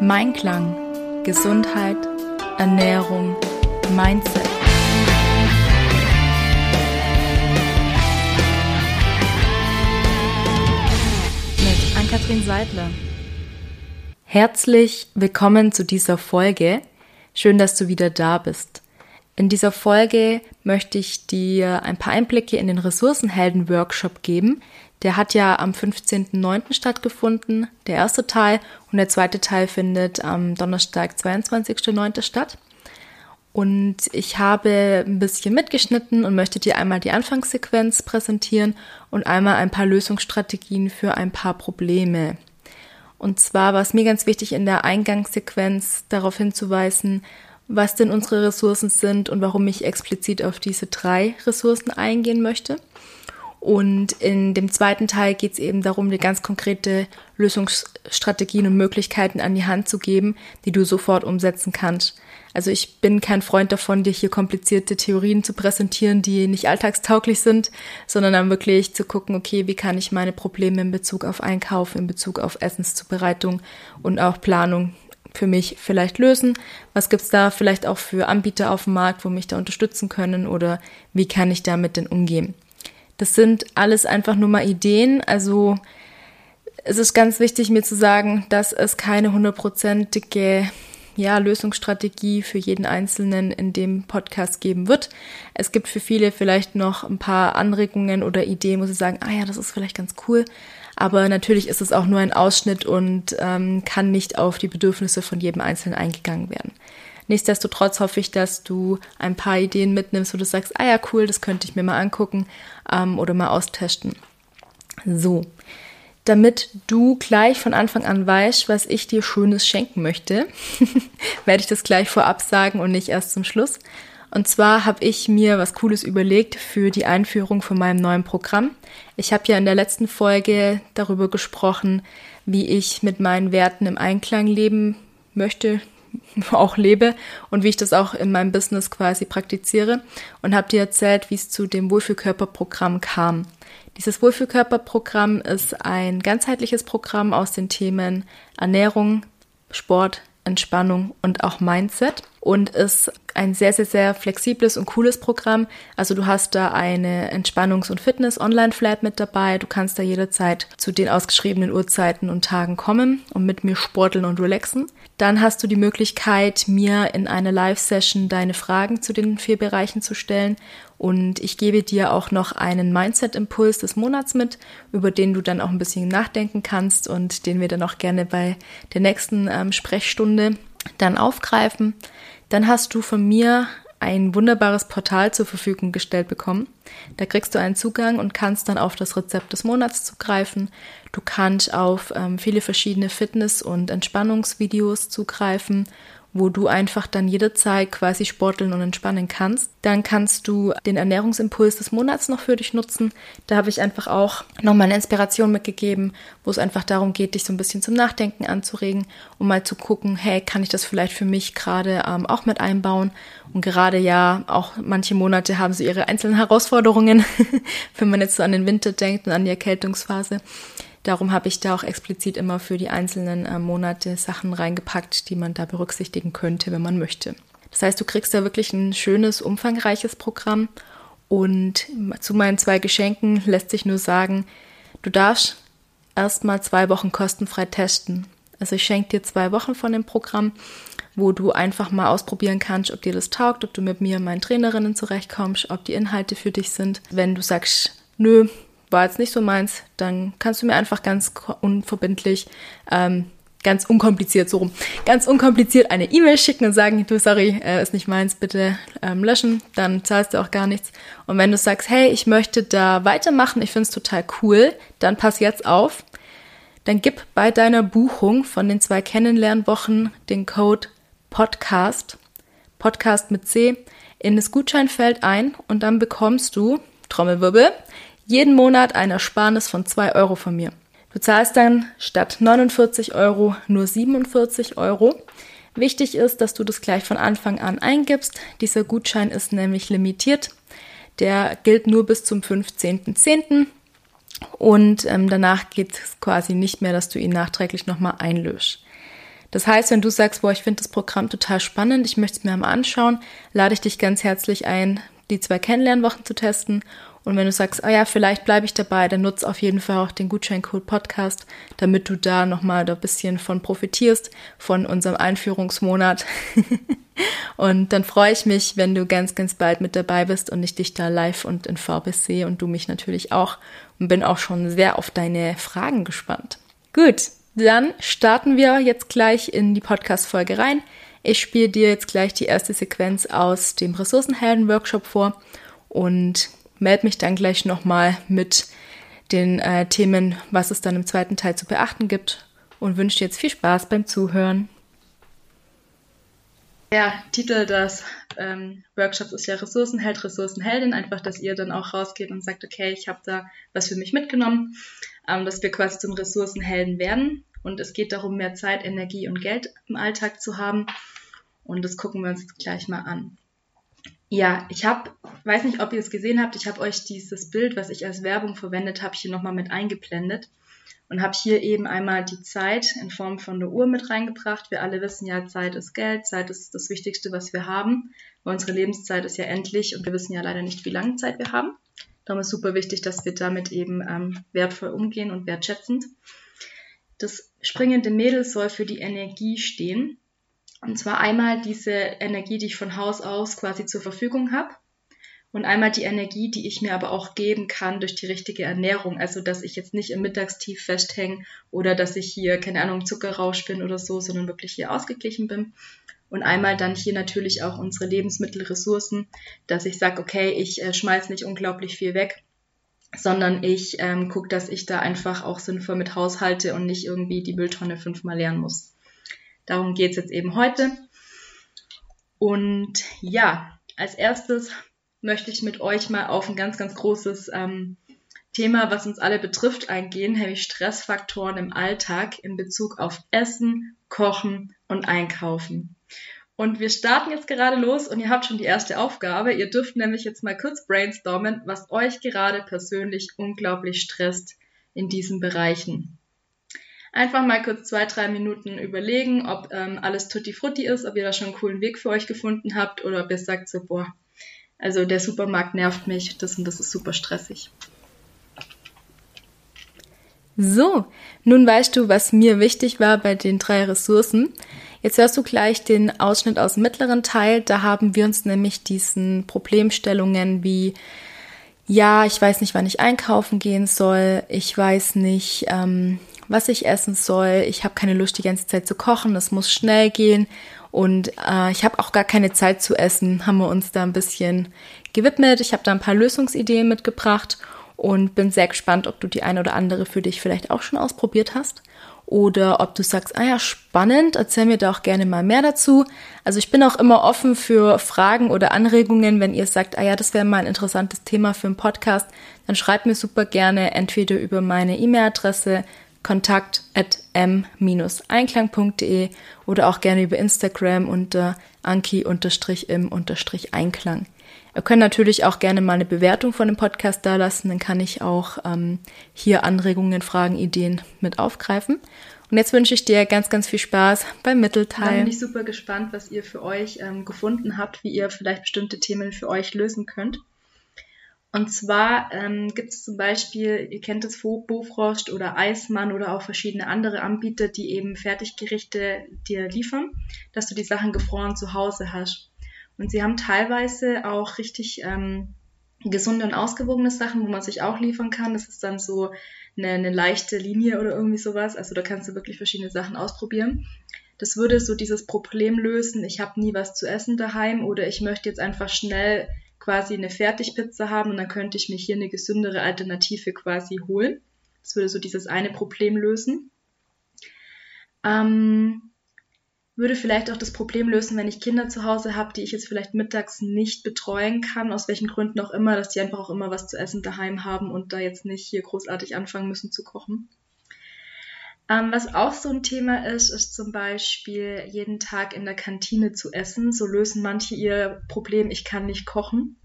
Mein Klang, Gesundheit, Ernährung, Mindset. Mit Ann-Kathrin Seidler. Herzlich willkommen zu dieser Folge. Schön, dass du wieder da bist. In dieser Folge möchte ich dir ein paar Einblicke in den Ressourcenhelden-Workshop geben. Der hat ja am 15.09. stattgefunden, der erste Teil, und der zweite Teil findet am Donnerstag, 22.09. statt. Und ich habe ein bisschen mitgeschnitten und möchte dir einmal die Anfangssequenz präsentieren und einmal ein paar Lösungsstrategien für ein paar Probleme. Und zwar war es mir ganz wichtig, in der Eingangssequenz darauf hinzuweisen, was denn unsere Ressourcen sind und warum ich explizit auf diese drei Ressourcen eingehen möchte. Und in dem zweiten Teil geht es eben darum, dir ganz konkrete Lösungsstrategien und Möglichkeiten an die Hand zu geben, die du sofort umsetzen kannst. Also ich bin kein Freund davon, dir hier komplizierte Theorien zu präsentieren, die nicht alltagstauglich sind, sondern dann wirklich zu gucken, okay, wie kann ich meine Probleme in Bezug auf Einkauf, in Bezug auf Essenszubereitung und auch Planung für mich vielleicht lösen? Was gibt's da vielleicht auch für Anbieter auf dem Markt, wo mich da unterstützen können oder wie kann ich damit denn umgehen? Das sind alles einfach nur mal Ideen. Also es ist ganz wichtig mir zu sagen, dass es keine hundertprozentige ja, Lösungsstrategie für jeden Einzelnen in dem Podcast geben wird. Es gibt für viele vielleicht noch ein paar Anregungen oder Ideen, wo sie sagen, ah ja, das ist vielleicht ganz cool. Aber natürlich ist es auch nur ein Ausschnitt und ähm, kann nicht auf die Bedürfnisse von jedem Einzelnen eingegangen werden. Nichtsdestotrotz hoffe ich, dass du ein paar Ideen mitnimmst, wo du sagst, ah ja, cool, das könnte ich mir mal angucken ähm, oder mal austesten. So, damit du gleich von Anfang an weißt, was ich dir Schönes schenken möchte, werde ich das gleich vorab sagen und nicht erst zum Schluss. Und zwar habe ich mir was Cooles überlegt für die Einführung von meinem neuen Programm. Ich habe ja in der letzten Folge darüber gesprochen, wie ich mit meinen Werten im Einklang leben möchte, auch lebe und wie ich das auch in meinem Business quasi praktiziere und habe dir erzählt, wie es zu dem Wohlfühlkörperprogramm kam. Dieses Wohlfühlkörperprogramm ist ein ganzheitliches Programm aus den Themen Ernährung, Sport, Entspannung und auch Mindset und ist ein sehr, sehr, sehr flexibles und cooles Programm. Also du hast da eine Entspannungs- und Fitness-Online-Flat mit dabei. Du kannst da jederzeit zu den ausgeschriebenen Uhrzeiten und Tagen kommen und mit mir sporteln und relaxen. Dann hast du die Möglichkeit, mir in einer Live-Session deine Fragen zu den vier Bereichen zu stellen. Und ich gebe dir auch noch einen Mindset-Impuls des Monats mit, über den du dann auch ein bisschen nachdenken kannst und den wir dann auch gerne bei der nächsten ähm, Sprechstunde dann aufgreifen. Dann hast du von mir ein wunderbares Portal zur Verfügung gestellt bekommen. Da kriegst du einen Zugang und kannst dann auf das Rezept des Monats zugreifen. Du kannst auf ähm, viele verschiedene Fitness- und Entspannungsvideos zugreifen wo du einfach dann jederzeit quasi sporteln und entspannen kannst. Dann kannst du den Ernährungsimpuls des Monats noch für dich nutzen. Da habe ich einfach auch nochmal eine Inspiration mitgegeben, wo es einfach darum geht, dich so ein bisschen zum Nachdenken anzuregen, um mal zu gucken, hey, kann ich das vielleicht für mich gerade ähm, auch mit einbauen? Und gerade ja, auch manche Monate haben so ihre einzelnen Herausforderungen, wenn man jetzt so an den Winter denkt und an die Erkältungsphase. Darum habe ich da auch explizit immer für die einzelnen äh, Monate Sachen reingepackt, die man da berücksichtigen könnte, wenn man möchte. Das heißt, du kriegst da wirklich ein schönes, umfangreiches Programm. Und zu meinen zwei Geschenken lässt sich nur sagen, du darfst erstmal zwei Wochen kostenfrei testen. Also ich schenke dir zwei Wochen von dem Programm, wo du einfach mal ausprobieren kannst, ob dir das taugt, ob du mit mir und meinen Trainerinnen zurechtkommst, ob die Inhalte für dich sind. Wenn du sagst, nö, war jetzt nicht so meins, dann kannst du mir einfach ganz unverbindlich, ähm, ganz unkompliziert so rum, ganz unkompliziert eine E-Mail schicken und sagen, du, sorry, äh, ist nicht meins, bitte ähm, löschen, dann zahlst du auch gar nichts. Und wenn du sagst, hey, ich möchte da weitermachen, ich finde es total cool, dann pass jetzt auf, dann gib bei deiner Buchung von den zwei Kennenlernwochen den Code Podcast, Podcast mit C, in das Gutscheinfeld ein und dann bekommst du, Trommelwirbel, jeden Monat ein Ersparnis von 2 Euro von mir. Du zahlst dann statt 49 Euro nur 47 Euro. Wichtig ist, dass du das gleich von Anfang an eingibst. Dieser Gutschein ist nämlich limitiert. Der gilt nur bis zum 15.10. Und ähm, danach geht es quasi nicht mehr, dass du ihn nachträglich nochmal einlöst. Das heißt, wenn du sagst, boah, ich finde das Programm total spannend, ich möchte es mir mal anschauen, lade ich dich ganz herzlich ein, die zwei Kennenlernwochen zu testen. Und wenn du sagst, ah ja, vielleicht bleibe ich dabei, dann nutze auf jeden Fall auch den Gutscheincode Podcast, damit du da nochmal ein bisschen von profitierst, von unserem Einführungsmonat. und dann freue ich mich, wenn du ganz, ganz bald mit dabei bist und ich dich da live und in Farbe sehe und du mich natürlich auch und bin auch schon sehr auf deine Fragen gespannt. Gut, dann starten wir jetzt gleich in die Podcast-Folge rein. Ich spiele dir jetzt gleich die erste Sequenz aus dem Ressourcenhelden-Workshop vor und melde mich dann gleich nochmal mit den äh, Themen, was es dann im zweiten Teil zu beachten gibt und wünsche dir jetzt viel Spaß beim Zuhören. Der Titel des ähm, Workshops ist ja Ressourcenheld, Ressourcenheldin. Einfach, dass ihr dann auch rausgeht und sagt, okay, ich habe da was für mich mitgenommen, ähm, dass wir quasi zum Ressourcenhelden werden. Und es geht darum, mehr Zeit, Energie und Geld im Alltag zu haben. Und das gucken wir uns jetzt gleich mal an. Ja, ich habe, weiß nicht, ob ihr es gesehen habt, ich habe euch dieses Bild, was ich als Werbung verwendet habe, hier nochmal mit eingeblendet und habe hier eben einmal die Zeit in Form von der Uhr mit reingebracht. Wir alle wissen ja, Zeit ist Geld, Zeit ist das Wichtigste, was wir haben, weil unsere Lebenszeit ist ja endlich und wir wissen ja leider nicht, wie lange Zeit wir haben. Darum ist super wichtig, dass wir damit eben ähm, wertvoll umgehen und wertschätzend. Das springende Mädel soll für die Energie stehen. Und zwar einmal diese Energie, die ich von Haus aus quasi zur Verfügung habe. Und einmal die Energie, die ich mir aber auch geben kann durch die richtige Ernährung. Also, dass ich jetzt nicht im Mittagstief festhänge oder dass ich hier, keine Ahnung, Zuckerrausch bin oder so, sondern wirklich hier ausgeglichen bin. Und einmal dann hier natürlich auch unsere Lebensmittelressourcen, dass ich sage, okay, ich äh, schmeiß nicht unglaublich viel weg, sondern ich ähm, gucke, dass ich da einfach auch sinnvoll mit haushalte und nicht irgendwie die Mülltonne fünfmal leeren muss. Darum geht's jetzt eben heute. Und ja, als erstes möchte ich mit euch mal auf ein ganz, ganz großes ähm, Thema, was uns alle betrifft, eingehen, nämlich Stressfaktoren im Alltag in Bezug auf Essen, Kochen und Einkaufen. Und wir starten jetzt gerade los und ihr habt schon die erste Aufgabe. Ihr dürft nämlich jetzt mal kurz brainstormen, was euch gerade persönlich unglaublich stresst in diesen Bereichen. Einfach mal kurz zwei, drei Minuten überlegen, ob ähm, alles tutti frutti ist, ob ihr da schon einen coolen Weg für euch gefunden habt oder ob ihr sagt so, boah, also der Supermarkt nervt mich, das und das ist super stressig. So, nun weißt du, was mir wichtig war bei den drei Ressourcen. Jetzt hörst du gleich den Ausschnitt aus dem mittleren Teil. Da haben wir uns nämlich diesen Problemstellungen wie, ja, ich weiß nicht, wann ich einkaufen gehen soll, ich weiß nicht, ähm, was ich essen soll. Ich habe keine Lust, die ganze Zeit zu kochen. Es muss schnell gehen. Und äh, ich habe auch gar keine Zeit zu essen. Haben wir uns da ein bisschen gewidmet. Ich habe da ein paar Lösungsideen mitgebracht und bin sehr gespannt, ob du die eine oder andere für dich vielleicht auch schon ausprobiert hast. Oder ob du sagst, ah ja, spannend, erzähl mir da auch gerne mal mehr dazu. Also ich bin auch immer offen für Fragen oder Anregungen, wenn ihr sagt, ah ja, das wäre mal ein interessantes Thema für einen Podcast, dann schreibt mir super gerne entweder über meine E-Mail-Adresse kontakt at m-einklang.de oder auch gerne über Instagram unter anki-im-einklang. Ihr könnt natürlich auch gerne mal eine Bewertung von dem Podcast da lassen, dann kann ich auch ähm, hier Anregungen, Fragen, Ideen mit aufgreifen. Und jetzt wünsche ich dir ganz, ganz viel Spaß beim Mittelteil. Da bin ich super gespannt, was ihr für euch ähm, gefunden habt, wie ihr vielleicht bestimmte Themen für euch lösen könnt. Und zwar ähm, gibt es zum Beispiel, ihr kennt das Bofrost oder Eismann oder auch verschiedene andere Anbieter, die eben Fertiggerichte dir liefern, dass du die Sachen gefroren zu Hause hast. Und sie haben teilweise auch richtig ähm, gesunde und ausgewogene Sachen, wo man sich auch liefern kann. Das ist dann so eine, eine leichte Linie oder irgendwie sowas. Also da kannst du wirklich verschiedene Sachen ausprobieren. Das würde so dieses Problem lösen, ich habe nie was zu essen daheim oder ich möchte jetzt einfach schnell quasi eine Fertigpizza haben und dann könnte ich mir hier eine gesündere Alternative quasi holen. Das würde so dieses eine Problem lösen. Ähm, würde vielleicht auch das Problem lösen, wenn ich Kinder zu Hause habe, die ich jetzt vielleicht mittags nicht betreuen kann, aus welchen Gründen auch immer, dass die einfach auch immer was zu essen daheim haben und da jetzt nicht hier großartig anfangen müssen zu kochen. Ähm, was auch so ein Thema ist, ist zum Beispiel jeden Tag in der Kantine zu essen. So lösen manche ihr Problem, ich kann nicht kochen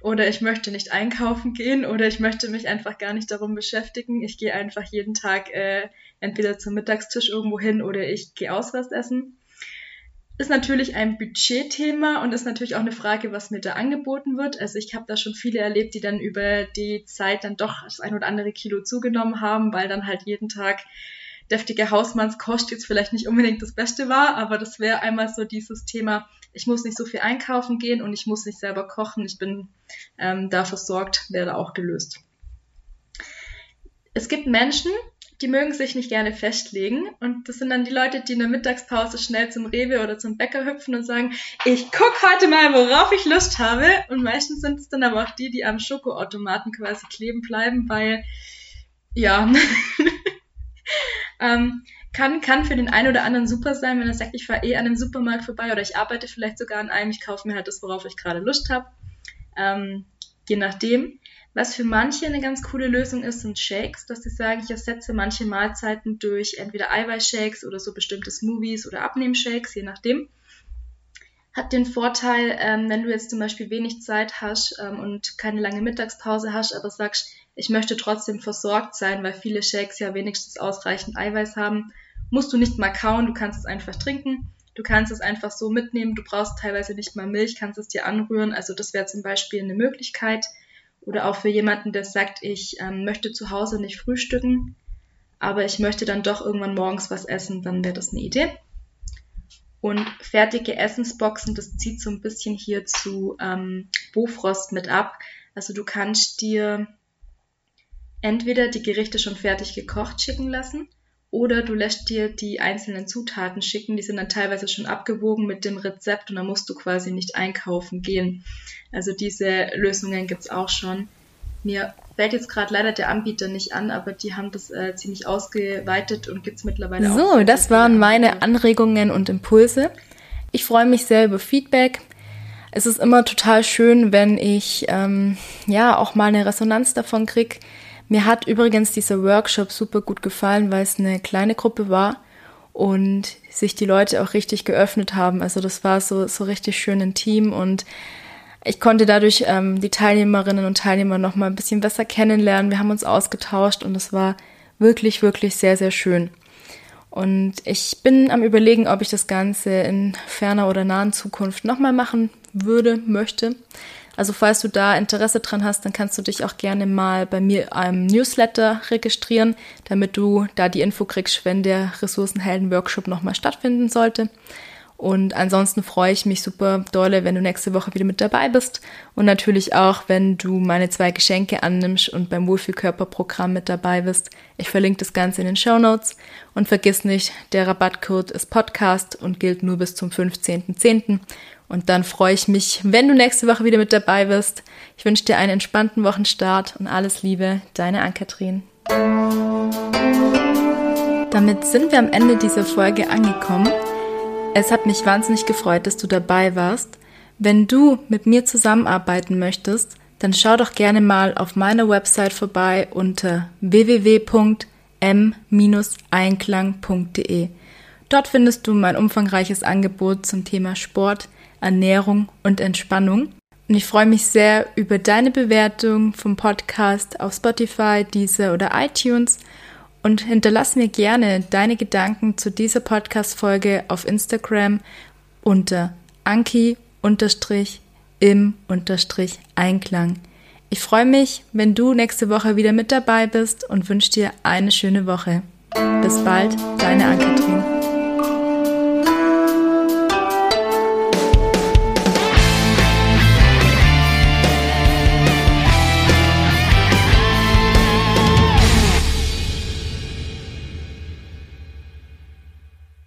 oder ich möchte nicht einkaufen gehen oder ich möchte mich einfach gar nicht darum beschäftigen. Ich gehe einfach jeden Tag äh, entweder zum Mittagstisch irgendwo hin oder ich gehe auswärts essen. Ist natürlich ein Budgetthema und ist natürlich auch eine Frage, was mir da angeboten wird. Also ich habe da schon viele erlebt, die dann über die Zeit dann doch das ein oder andere Kilo zugenommen haben, weil dann halt jeden Tag deftige Hausmannskost jetzt vielleicht nicht unbedingt das Beste war, aber das wäre einmal so dieses Thema, ich muss nicht so viel einkaufen gehen und ich muss nicht selber kochen, ich bin ähm, da versorgt, wäre auch gelöst. Es gibt Menschen, die mögen sich nicht gerne festlegen und das sind dann die Leute, die in der Mittagspause schnell zum Rewe oder zum Bäcker hüpfen und sagen, ich guck heute mal, worauf ich Lust habe und meistens sind es dann aber auch die, die am Schokoautomaten quasi kleben bleiben, weil ja, Ähm, kann, kann für den einen oder anderen super sein, wenn er sagt, ich fahre eh an einem Supermarkt vorbei oder ich arbeite vielleicht sogar an einem, ich kaufe mir halt das, worauf ich gerade Lust habe. Ähm, je nachdem. Was für manche eine ganz coole Lösung ist, sind Shakes, dass sie sagen, ich ersetze manche Mahlzeiten durch entweder Eiweißshakes oder so bestimmte Smoothies oder Abnehmshakes, je nachdem. Hat den Vorteil, ähm, wenn du jetzt zum Beispiel wenig Zeit hast ähm, und keine lange Mittagspause hast, aber sagst, ich möchte trotzdem versorgt sein, weil viele Shakes ja wenigstens ausreichend Eiweiß haben, musst du nicht mal kauen, du kannst es einfach trinken. Du kannst es einfach so mitnehmen, du brauchst teilweise nicht mal Milch, kannst es dir anrühren. Also das wäre zum Beispiel eine Möglichkeit. Oder auch für jemanden, der sagt, ich ähm, möchte zu Hause nicht frühstücken, aber ich möchte dann doch irgendwann morgens was essen, dann wäre das eine Idee. Und fertige Essensboxen, das zieht so ein bisschen hier zu ähm, Bofrost mit ab. Also du kannst dir entweder die Gerichte schon fertig gekocht schicken lassen oder du lässt dir die einzelnen Zutaten schicken. Die sind dann teilweise schon abgewogen mit dem Rezept und dann musst du quasi nicht einkaufen gehen. Also diese Lösungen gibt's auch schon. Mir fällt jetzt gerade leider der Anbieter nicht an, aber die haben das äh, ziemlich ausgeweitet und gibt's mittlerweile so, auch. So, das waren meine Anregungen und Impulse. Ich freue mich sehr über Feedback. Es ist immer total schön, wenn ich ähm, ja auch mal eine Resonanz davon kriege mir hat übrigens dieser Workshop super gut gefallen, weil es eine kleine Gruppe war und sich die Leute auch richtig geöffnet haben. Also das war so, so richtig schön intim und ich konnte dadurch ähm, die Teilnehmerinnen und Teilnehmer noch mal ein bisschen besser kennenlernen. Wir haben uns ausgetauscht und es war wirklich, wirklich sehr, sehr schön. Und ich bin am überlegen, ob ich das Ganze in ferner oder nahen Zukunft nochmal machen würde, möchte. Also falls du da Interesse dran hast, dann kannst du dich auch gerne mal bei mir im Newsletter registrieren, damit du da die Info kriegst, wenn der Ressourcenhelden-Workshop nochmal stattfinden sollte. Und ansonsten freue ich mich super dolle, wenn du nächste Woche wieder mit dabei bist. Und natürlich auch, wenn du meine zwei Geschenke annimmst und beim Wohlfühlkörperprogramm mit dabei bist. Ich verlinke das Ganze in den Show Notes. Und vergiss nicht, der Rabattcode ist Podcast und gilt nur bis zum 15.10. Und dann freue ich mich, wenn du nächste Woche wieder mit dabei bist. Ich wünsche dir einen entspannten Wochenstart und alles Liebe, deine Ann-Kathrin. Damit sind wir am Ende dieser Folge angekommen. Es hat mich wahnsinnig gefreut, dass du dabei warst. Wenn du mit mir zusammenarbeiten möchtest, dann schau doch gerne mal auf meiner Website vorbei unter www.m-einklang.de. Dort findest du mein umfangreiches Angebot zum Thema Sport, Ernährung und Entspannung. Und ich freue mich sehr über deine Bewertung vom Podcast auf Spotify, Deezer oder iTunes und hinterlass mir gerne deine Gedanken zu dieser Podcast-Folge auf Instagram unter anki-im-einklang. Ich freue mich, wenn du nächste Woche wieder mit dabei bist und wünsche dir eine schöne Woche. Bis bald, deine Ann-Kathrin.